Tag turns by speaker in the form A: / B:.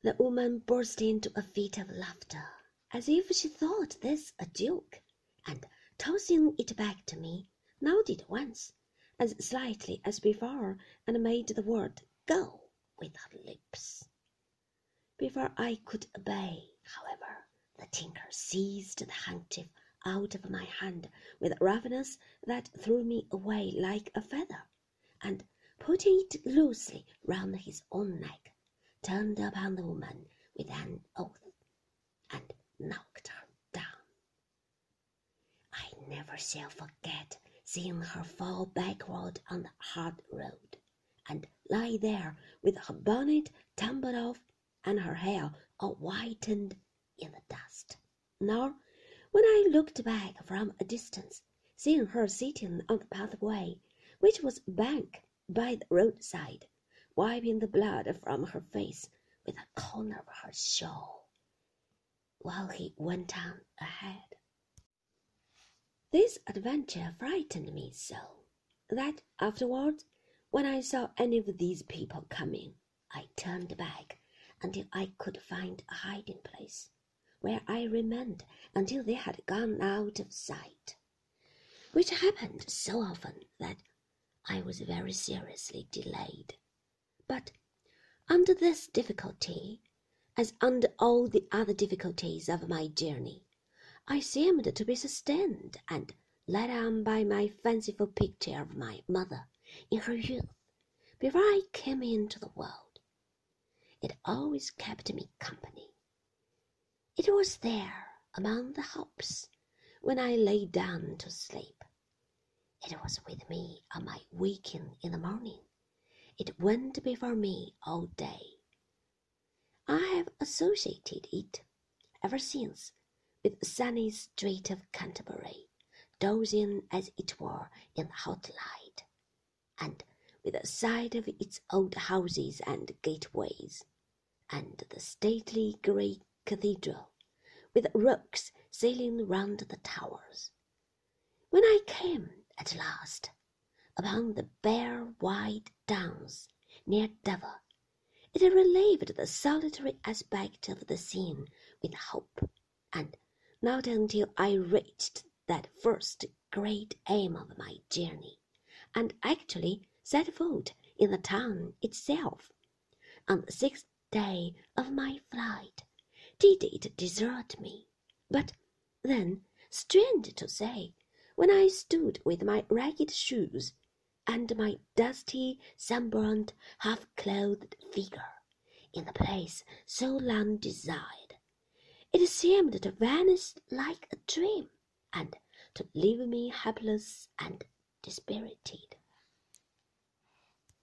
A: The woman burst into a fit of laughter, as if she thought this a joke, and tossing it back to me, nodded once, as slightly as before, and made the word "go" with her lips. Before I could obey, however, the tinker seized the handkerchief out of my hand with a roughness that threw me away like a feather, and putting it loosely round his own neck, turned upon the woman with an oath, and knocked her down. I never shall forget seeing her fall backward on the hard road, and lie there with her bonnet tumbled off and her hair all whitened in the dust. Nor, when I looked back from a distance, seeing her sitting on the pathway, which was a bank by the roadside, wiping the blood from her face with a corner of her shawl, while he went on ahead. This adventure frightened me so, that afterwards, when I saw any of these people coming, I turned back until I could find a hiding place, where I remained until they had gone out of sight, which happened so often that I was very seriously delayed. But under this difficulty, as under all the other difficulties of my journey, I seemed to be sustained and led on by my fanciful picture of my mother in her youth, before I came into the world. It always kept me company. It was there among the hops when I lay down to sleep. It was with me on my waking in the morning. It went before me all day. I have associated it ever since with sunny street of Canterbury, dozing as it were in the hot light, and with the sight of its old houses and gateways, and the stately grey cathedral, with rooks sailing round the towers. When I came at last upon the bare white downs near Dover, it relieved the solitary aspect of the scene with hope, and not until I reached that first great aim of my journey, and actually set foot in the town itself, on the sixth day of my flight, did it desert me. But then, strange to say, when I stood with my ragged shoes and my dusty, sunburnt, half-clothed figure in the place so long desired, it seemed to vanish like a dream, and to leave me helpless and dispirited.